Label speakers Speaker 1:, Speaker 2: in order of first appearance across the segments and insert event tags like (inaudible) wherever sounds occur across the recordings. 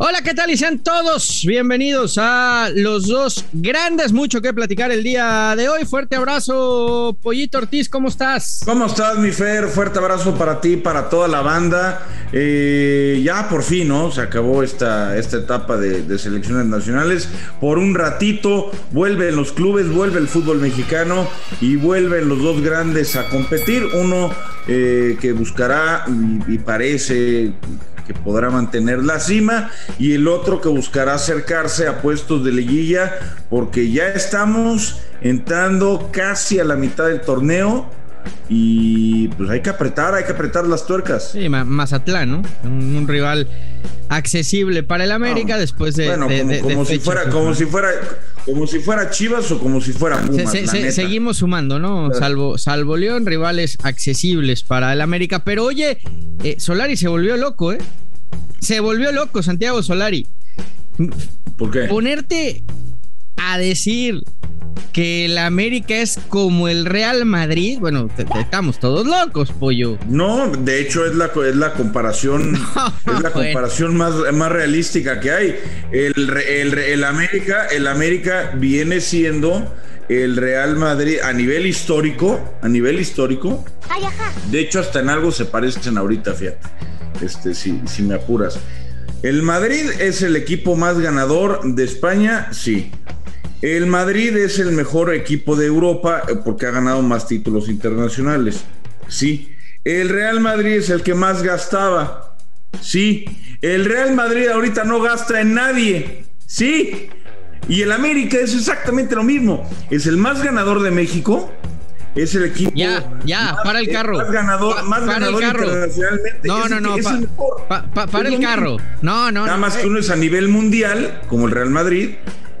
Speaker 1: Hola, ¿qué tal? Y sean todos bienvenidos a los dos grandes, mucho que platicar el día de hoy. Fuerte abrazo, Pollito Ortiz, ¿cómo estás?
Speaker 2: ¿Cómo estás, mi Fer? Fuerte abrazo para ti, para toda la banda. Eh, ya por fin, ¿no? Se acabó esta, esta etapa de, de, selecciones nacionales. Por un ratito vuelven los clubes, vuelve el fútbol mexicano y vuelven los dos grandes a competir. Uno eh, que buscará y, y parece que podrá mantener la cima y el otro que buscará acercarse a puestos de liguilla porque ya estamos entrando casi a la mitad del torneo y pues hay que apretar, hay que apretar las tuercas.
Speaker 1: Sí, Mazatlán, ¿no? Un, un rival accesible para el América no, después de.
Speaker 2: Bueno,
Speaker 1: de,
Speaker 2: como,
Speaker 1: de,
Speaker 2: como
Speaker 1: de
Speaker 2: si fuera, como si fuera, como si fuera Chivas o como si fuera Pumas.
Speaker 1: Se, se, seguimos sumando, ¿no? Salvo, salvo León, rivales accesibles para el América. Pero oye, eh, Solari se volvió loco, ¿eh? Se volvió loco, Santiago Solari.
Speaker 2: ¿Por qué?
Speaker 1: Ponerte a decir que el América es como el Real Madrid, bueno, te, te estamos todos locos, pollo.
Speaker 2: No, de hecho es la, es la comparación, (laughs) no, es la comparación más, más realística que hay. El, el, el, América, el América viene siendo el Real Madrid a nivel histórico, a nivel histórico.
Speaker 3: Ay,
Speaker 2: de hecho, hasta en algo se parecen ahorita, fíjate. Este, si, si me apuras. El Madrid es el equipo más ganador de España, sí. El Madrid es el mejor equipo de Europa eh, porque ha ganado más títulos internacionales. Sí. El Real Madrid es el que más gastaba. Sí. El Real Madrid ahorita no gasta en nadie. Sí. Y el América es exactamente lo mismo. Es el más ganador de México. Es el equipo.
Speaker 1: Ya, ya,
Speaker 2: más,
Speaker 1: para el carro.
Speaker 2: Más ganador,
Speaker 1: pa,
Speaker 2: más
Speaker 1: para
Speaker 2: ganador
Speaker 1: el carro.
Speaker 2: internacionalmente.
Speaker 1: No,
Speaker 2: es
Speaker 1: no, no.
Speaker 2: Es
Speaker 1: Pa,
Speaker 2: el mejor.
Speaker 1: Pa, para el carro. No, no.
Speaker 2: Nada
Speaker 1: no,
Speaker 2: más
Speaker 1: eh.
Speaker 2: que uno es a nivel mundial, como el Real Madrid,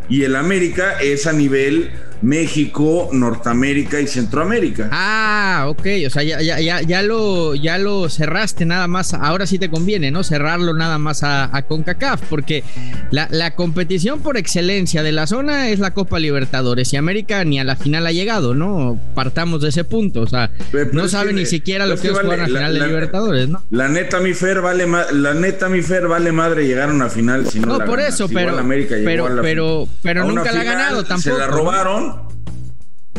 Speaker 2: y el América es a nivel México, Norteamérica y Centroamérica.
Speaker 1: Ah, ok, o sea, ya, ya, ya, ya, lo, ya lo cerraste nada más, ahora sí te conviene, ¿no? Cerrarlo nada más a, a CONCACAF, porque la, la, competición por excelencia de la zona es la Copa Libertadores y América ni a la final ha llegado, ¿no? Partamos de ese punto, o sea, pero no sabe ni siquiera lo que es, jugar vale, la final de Libertadores, ¿no?
Speaker 2: La neta, mi Fer, vale, la neta, mi Fer, vale madre llegar a una final si no,
Speaker 1: no
Speaker 2: la
Speaker 1: por
Speaker 2: ganas.
Speaker 1: eso, pero,
Speaker 2: América
Speaker 1: pero,
Speaker 2: la,
Speaker 1: pero, pero nunca la ha ganado tampoco.
Speaker 2: Se la robaron.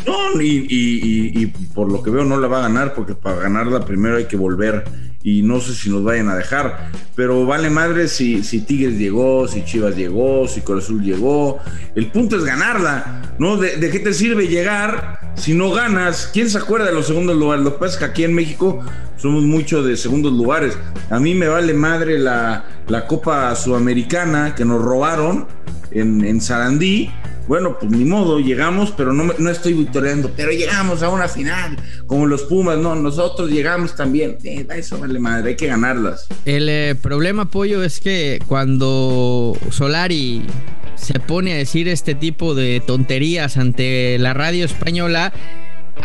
Speaker 2: No, y, por lo que veo no la va a ganar porque para ganarla primero hay que volver y no sé si nos vayan a dejar, pero vale madre si, si Tigres llegó, si Chivas llegó, si Cruz Azul llegó, el punto es ganarla, ¿no? ¿De, ¿De, qué te sirve llegar si no ganas? ¿Quién se acuerda de los segundos lugares? Lo que pasa es que aquí en México somos mucho de segundos lugares, a mí me vale madre la, la Copa Sudamericana que nos robaron en, en Sarandí, bueno, pues ni modo, llegamos, pero no, no estoy victoriando, pero llegamos a una final, como los Pumas, no, nosotros llegamos también, eh, eso vale madre, hay que ganarlas.
Speaker 1: El eh, problema, Pollo, es que cuando Solari se pone a decir este tipo de tonterías ante la radio española,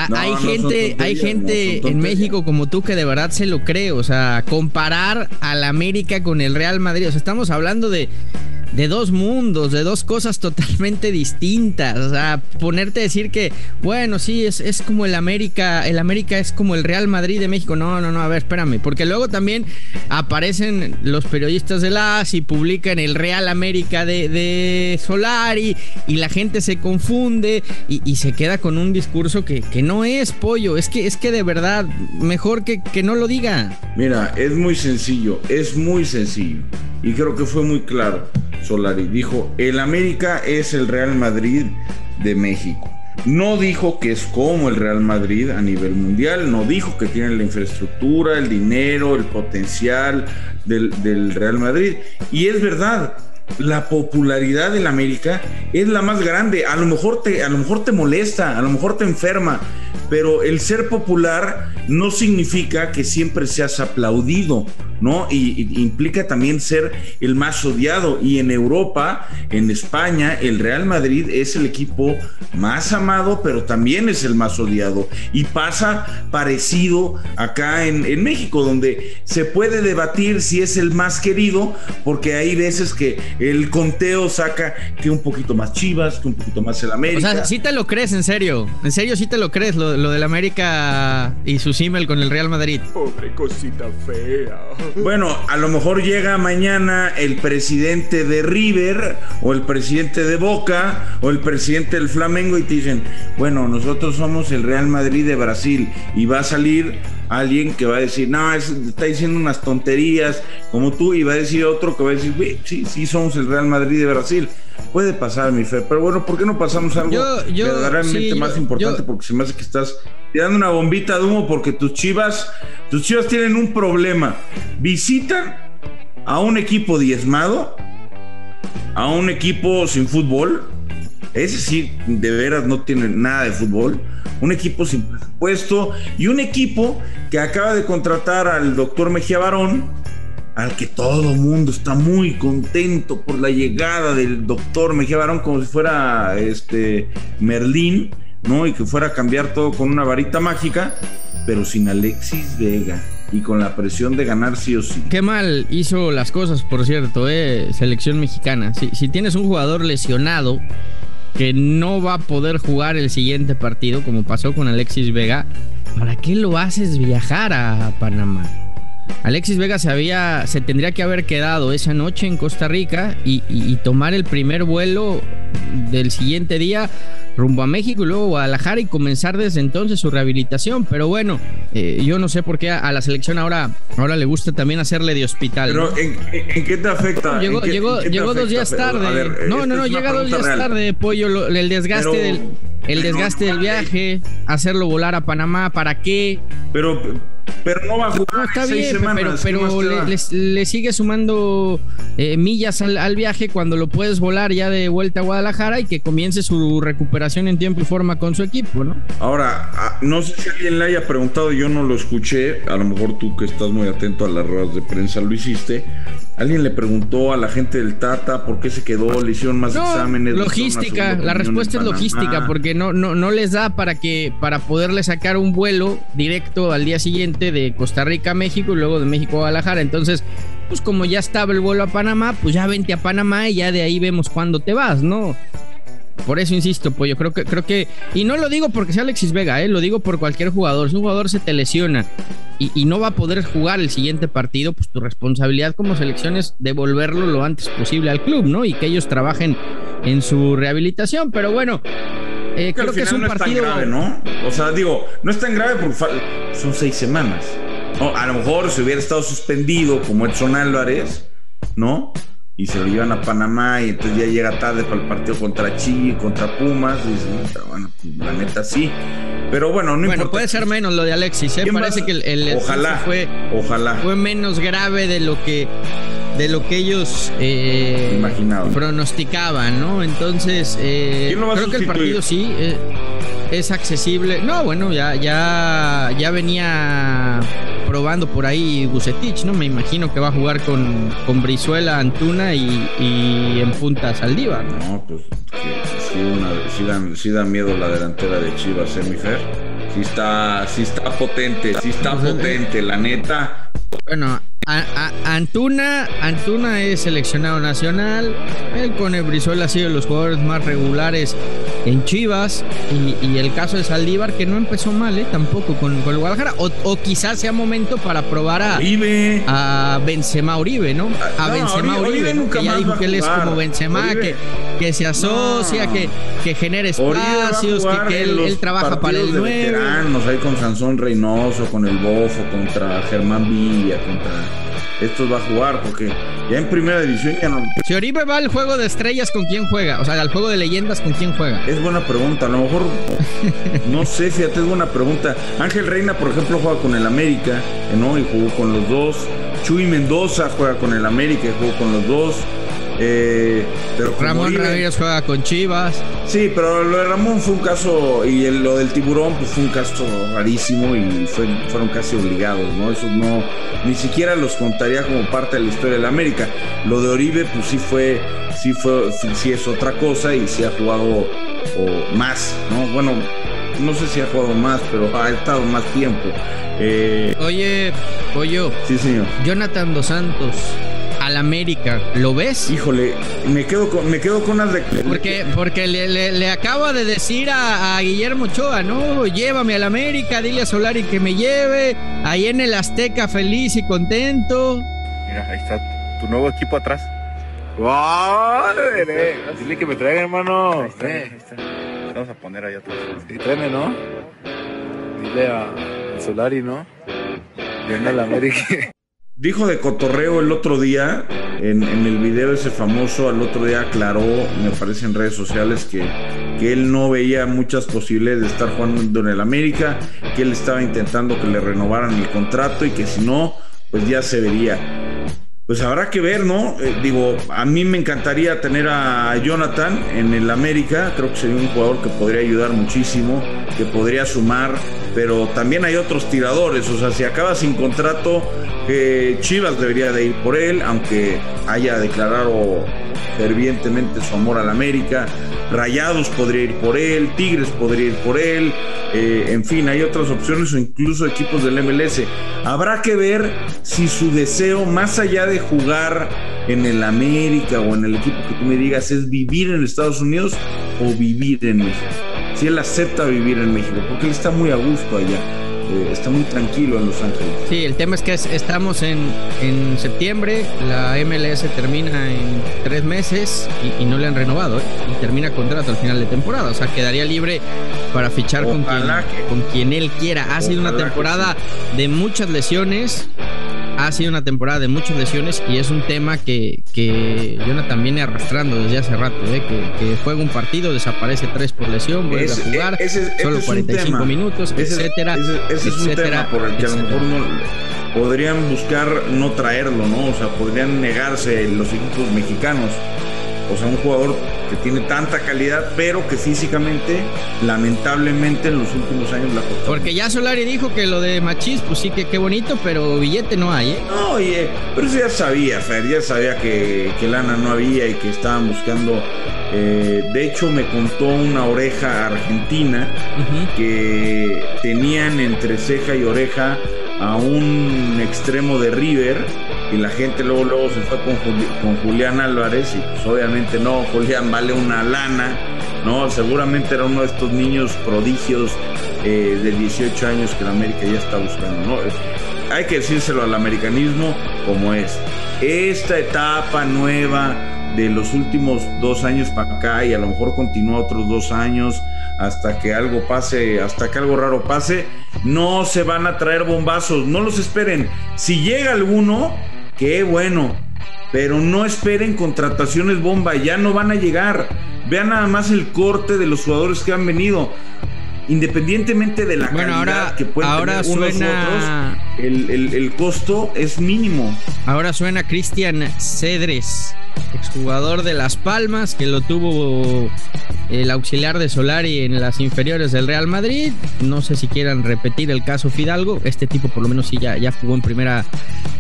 Speaker 1: no, hay, no gente, hay gente no en México como tú que de verdad se lo cree, o sea, comparar al América con el Real Madrid, o sea, estamos hablando de de dos mundos, de dos cosas totalmente distintas. O sea, ponerte a decir que, bueno, sí, es, es como el América, el América es como el Real Madrid de México. No, no, no, a ver, espérame. Porque luego también aparecen los periodistas de las y publican el Real América de, de Solari y la gente se confunde y, y se queda con un discurso que, que, no es pollo. Es que, es que de verdad, mejor que, que no lo diga.
Speaker 2: Mira, es muy sencillo, es muy sencillo. Y creo que fue muy claro. Solari dijo, el América es el Real Madrid de México. No dijo que es como el Real Madrid a nivel mundial, no dijo que tiene la infraestructura, el dinero, el potencial del, del Real Madrid. Y es verdad, la popularidad del América es la más grande. A lo mejor te, a lo mejor te molesta, a lo mejor te enferma, pero el ser popular no significa que siempre seas aplaudido, ¿no? Y, implica también ser el más odiado. Y en Europa, en España, el Real Madrid es el equipo más amado, pero también es el más odiado. Y pasa parecido acá en, en México, donde se puede debatir si es el más querido, porque hay veces que el conteo saca que un poquito más Chivas, que un poquito más el América.
Speaker 1: O sea, sí te lo crees, en serio. En serio, sí te lo crees, lo, lo del América y su símil con el Real Madrid.
Speaker 3: Pobre cosita fea.
Speaker 2: Bueno, a lo mejor llega mañana el presidente de River o el presidente de Boca o el presidente del Flamengo y te dicen, bueno, nosotros somos el Real Madrid de Brasil y va a salir alguien que va a decir, no, está diciendo unas tonterías como tú y va a decir otro que va a decir, sí, sí somos el Real Madrid de Brasil. Puede pasar, mi fe, pero bueno, ¿por qué no pasamos algo verdaderamente más importante? porque se me hace que estás tirando una bombita de humo porque tus chivas, tus chivas tienen un problema. Visitan a un equipo diezmado, a un equipo sin fútbol, ese sí, de veras no tiene nada de fútbol. Un equipo sin presupuesto y un equipo que acaba de contratar al doctor Mejía Barón, al que todo el mundo está muy contento por la llegada del doctor Mejía Barón, como si fuera este Merlín, ¿no? Y que fuera a cambiar todo con una varita mágica, pero sin Alexis Vega y con la presión de ganar sí o sí.
Speaker 1: Qué mal hizo las cosas, por cierto, ¿eh? selección mexicana. Si, si tienes un jugador lesionado que no va a poder jugar el siguiente partido, como pasó con Alexis Vega, ¿para qué lo haces viajar a Panamá? Alexis Vega se había, se tendría que haber quedado esa noche en Costa Rica y, y tomar el primer vuelo del siguiente día rumbo a México y luego Guadalajara y comenzar desde entonces su rehabilitación. Pero bueno, eh, yo no sé por qué a, la selección ahora, ahora le gusta también hacerle de hospital.
Speaker 2: Pero ¿en, qué te afecta?
Speaker 1: Llegó, llegó, llegó dos días tarde. no, no, no, llega dos días tarde, pollo. el desgaste del. El desgaste del viaje, hacerlo volar a Panamá, ¿para qué?
Speaker 2: Pero pero no va a jugar. está bien,
Speaker 1: pero, le, sigue sumando eh, millas al, viaje cuando lo puedes volar ya de vuelta a Guadalajara y que comience su recuperación en tiempo y forma con su equipo, ¿no?
Speaker 2: Ahora, ah, no sé si alguien le haya preguntado, yo no lo escuché, a lo mejor tú que estás muy atento a las ruedas de prensa lo hiciste. Alguien le preguntó a la gente del Tata por qué se quedó, le hicieron más exámenes.
Speaker 1: Logística, la respuesta es logística, porque no, no, no les da para que, para poderle sacar un vuelo directo al día siguiente de Costa Rica a México y luego de México a Guadalajara. Entonces, pues como ya estaba el vuelo a Panamá, pues ya vente a Panamá y ya de ahí vemos cuándo te vas, ¿no? Por eso insisto, pues yo creo que, creo que, y no lo digo porque sea Alexis Vega, ¿eh? lo digo por cualquier jugador. Si un jugador se te lesiona y, no va a poder jugar el siguiente partido, pues tu responsabilidad como selección es devolverlo lo antes posible al club, ¿no? Y que ellos trabajen en su rehabilitación. Pero bueno, eh, creo que es un partido.
Speaker 2: grave, ¿no? O sea, digo, no es tan grave porque son seis semanas. a lo mejor si hubiera estado suspendido como Edson Álvarez, ¿no? Y se lo llevan a Panamá y entonces ya llega tarde para el partido contra Chile, contra Pumas, y bueno, la neta sí. Pero bueno, no
Speaker 1: bueno, puede ser menos lo de Alexis, ¿eh? Parece que el,
Speaker 2: ojalá, fue,
Speaker 1: ojalá. fue menos grave de lo que de lo que ellos eh, pronosticaban, ¿no? Entonces, eh, creo que el partido sí eh, es accesible. No, bueno, ya, ya, ya venía probando por ahí Bucetich, ¿no? Me imagino que va a jugar con, con Brizuela, Antuna y, en punta Saldívar.
Speaker 2: No, pues sí, da, miedo la delantera de Chivas, Semifer. ¿eh, sí está, sí está potente, sí está pues, potente, la neta.
Speaker 1: Bueno, Antuna, Antuna es seleccionado nacional. El Cone Brizuela ha sido de los jugadores más regulares en Chivas. Y, el caso de Saldívar, que no empezó mal, ¿eh? tampoco con, el Guadalajara. O, quizás sea momento para probar a, a Benzema Uribe, ¿no? A Benzema Uribe, que ya dijo que él es como Benzema, que, que se asocia, que, que genera espacios, que, él, trabaja para el nuevo.
Speaker 2: ahí con Sansón Reynoso, con el Bofo, contra Germán Villa, contra estos va a jugar, porque ya en primera división ya no.
Speaker 1: Si Oribe va al juego de estrellas, ¿con quién juega? O sea, al juego de leyendas, ¿con quién juega?
Speaker 2: Es buena pregunta, a lo mejor. (laughs) no sé, fíjate, es buena pregunta. Ángel Reina, por ejemplo, juega con el América, ¿no? Y jugó con los dos. Chuy Mendoza juega con el América y jugó con los dos. Eh, pero
Speaker 1: Ramón Ramírez juega con Chivas.
Speaker 2: Sí, pero lo de Ramón fue un caso, y lo del tiburón pues fue un caso rarísimo y fueron casi obligados, ¿no? Eso no, ni siquiera los contaría como parte de la historia de la América. Lo de Oribe, pues sí fue, sí fue, sí es otra cosa y sí ha jugado más, ¿no? Bueno, no sé si ha jugado más, pero ha estado más tiempo.
Speaker 1: Eh, Oye, Pollo.
Speaker 2: Sí, señor.
Speaker 1: Jonathan Dos Santos al América. ¿Lo ves?
Speaker 2: Híjole, me quedo con, me quedo con de...
Speaker 1: Porque, porque le, le, acaba de decir a, Guillermo Ochoa, ¿no? Llévame al América, dile a Solari que me lleve. Ahí en el Azteca feliz y contento.
Speaker 4: Mira, ahí está tu nuevo equipo atrás. ¡Wow! Dile que me traiga, hermano. Ahí está, ahí está. Vamos a poner ahí atrás.
Speaker 5: Y tráeme, ¿no? Dile a Solari, ¿no? Viene al América.
Speaker 2: Dijo de cotorreo el otro día, en, el video ese famoso, al otro día aclaró, me parece en redes sociales, que, que él no veía muchas posibilidades de estar jugando en el América, que él estaba intentando que le renovaran el contrato y que si no, pues ya se vería pues habrá que ver, ¿no? Eh, digo, a mí me encantaría tener a Jonathan en el América, creo que sería un jugador que podría ayudar muchísimo, que podría sumar, pero también hay otros tiradores, o sea, si acaba sin contrato, eh, Chivas debería de ir por él, aunque haya declarado fervientemente su amor al América, Rayados podría ir por él, Tigres podría ir por él, eh, en fin, hay otras opciones o incluso equipos del MLS. Habrá que ver si su deseo, más allá de jugar en el América o en el equipo que tú me digas, es vivir en Estados Unidos o vivir en México. Si él acepta vivir en México, porque él está muy a gusto allá. Eh, está muy tranquilo en Los Ángeles.
Speaker 1: Sí, el tema es que estamos en, en septiembre, la MLS termina en tres meses y, no le han renovado, ¿eh? y termina contrato al final de temporada, o sea, quedaría libre para fichar con quien, con quien él quiera. Ha sido una temporada de muchas lesiones, ha sido una temporada de muchas lesiones y es un tema que, que Jonathan viene arrastrando desde hace rato, ¿eh? que, juega un partido, desaparece tres por lesión, vuelve a jugar, solo 45 minutos, etcétera.
Speaker 2: Ese, es un tema por el que a lo mejor podrían buscar no traerlo, ¿no? O sea, podrían negarse los equipos mexicanos. O sea, un jugador que tiene tanta calidad, pero que físicamente, lamentablemente, en los últimos años la costó.
Speaker 1: Porque ya Solari dijo que lo de Machís, pues sí que qué bonito, pero billete no hay, ¿eh?
Speaker 2: No, oye, pero eso ya sabía, Fer, ya sabía que, que lana no había y que estaban buscando. Eh, de hecho, me contó una oreja argentina que tenían entre ceja y oreja a un extremo de River y la gente luego luego se fue con, Julián Álvarez y pues obviamente no, Julián vale una lana, ¿no? Seguramente era uno de estos niños prodigios eh, de 18 años que la América ya está buscando, ¿no? Hay que decírselo al americanismo como es. Esta etapa nueva de los últimos dos años para acá y a lo mejor continúa otros dos años hasta que algo pase, hasta que algo raro pase, no se van a traer bombazos, no los esperen. Si llega alguno, qué bueno. Pero no esperen contrataciones bomba, ya no van a llegar. Vean nada más el corte de los jugadores que han venido. Independientemente de la calidad que pueden ahora tener unos suena... otros, el, el costo es mínimo.
Speaker 1: Ahora suena Cristian Cedres exjugador de Las Palmas, que lo tuvo el auxiliar de Solari en las inferiores del Real Madrid. No sé si quieran repetir el caso Fidalgo. Este tipo por lo menos sí ya, ya jugó en primera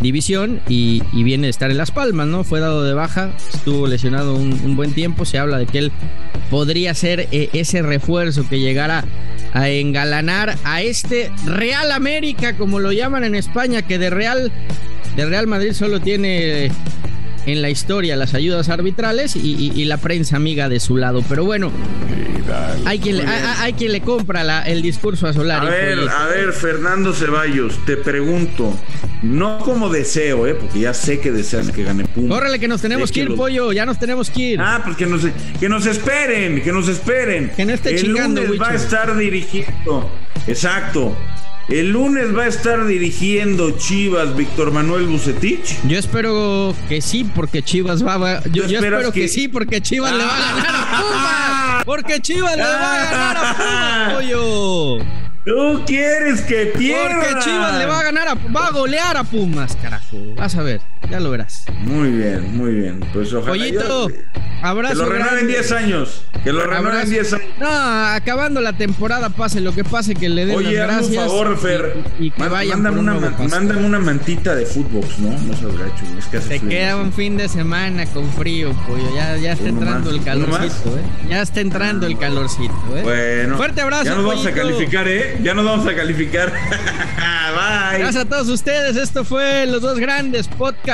Speaker 1: división y, viene de estar en Las Palmas, ¿no? Fue dado de baja, estuvo lesionado un, buen tiempo. Se habla de que él podría ser eh, ese refuerzo que llegara a engalanar a este Real América, como lo llaman en España, que de Real, de Real Madrid solo tiene en la historia las ayudas arbitrales y, la prensa amiga de su lado. Pero bueno, hay quien, le, hay, quien le compra el discurso a Solari.
Speaker 2: A ver, a ver, Fernando Ceballos, te pregunto, no como deseo, ¿eh? porque ya sé que deseas que gane Puma.
Speaker 1: Córrele que nos tenemos que ir, pollo, ya nos tenemos que ir.
Speaker 2: Ah, pues que nos, que nos esperen, que nos esperen.
Speaker 1: Que no esté
Speaker 2: El
Speaker 1: chingando,
Speaker 2: lunes va a estar dirigiendo. Exacto. El lunes va a estar dirigiendo Chivas Víctor Manuel Bucetich.
Speaker 1: Yo espero que sí, porque Chivas va a. Yo, espero que... sí, porque Chivas le va a ganar a Pumas. Porque Chivas le va a ganar a Pumas, pollo.
Speaker 2: Tú quieres que pierda.
Speaker 1: Porque Chivas le va a ganar a, va a golear a Pumas, carajo. Vas a ver, ya lo verás.
Speaker 2: Muy bien, muy bien. Pues ojalá.
Speaker 1: Pollito, abrazo.
Speaker 2: Que lo renueven 10 años. Que lo renueven 10 años.
Speaker 1: No, acabando la temporada, pase lo que pase, que le den
Speaker 2: Oye,
Speaker 1: las gracias.
Speaker 2: por favor, Fer. Y, que vayan mándame, una, mándame una mantita de fútbol, ¿no? No seas gacho. Es que
Speaker 1: hace Se queda un fin de semana con frío, pollo. Ya, ya está entrando el calorcito, ¿eh? Ya está entrando el calorcito, ¿eh?
Speaker 2: Bueno.
Speaker 1: Fuerte abrazo,
Speaker 2: Ya nos vamos a calificar, ¿eh? Ya nos vamos a calificar. (laughs) Bye.
Speaker 1: Gracias a todos ustedes. Esto fue Los Dos Grandes Podcast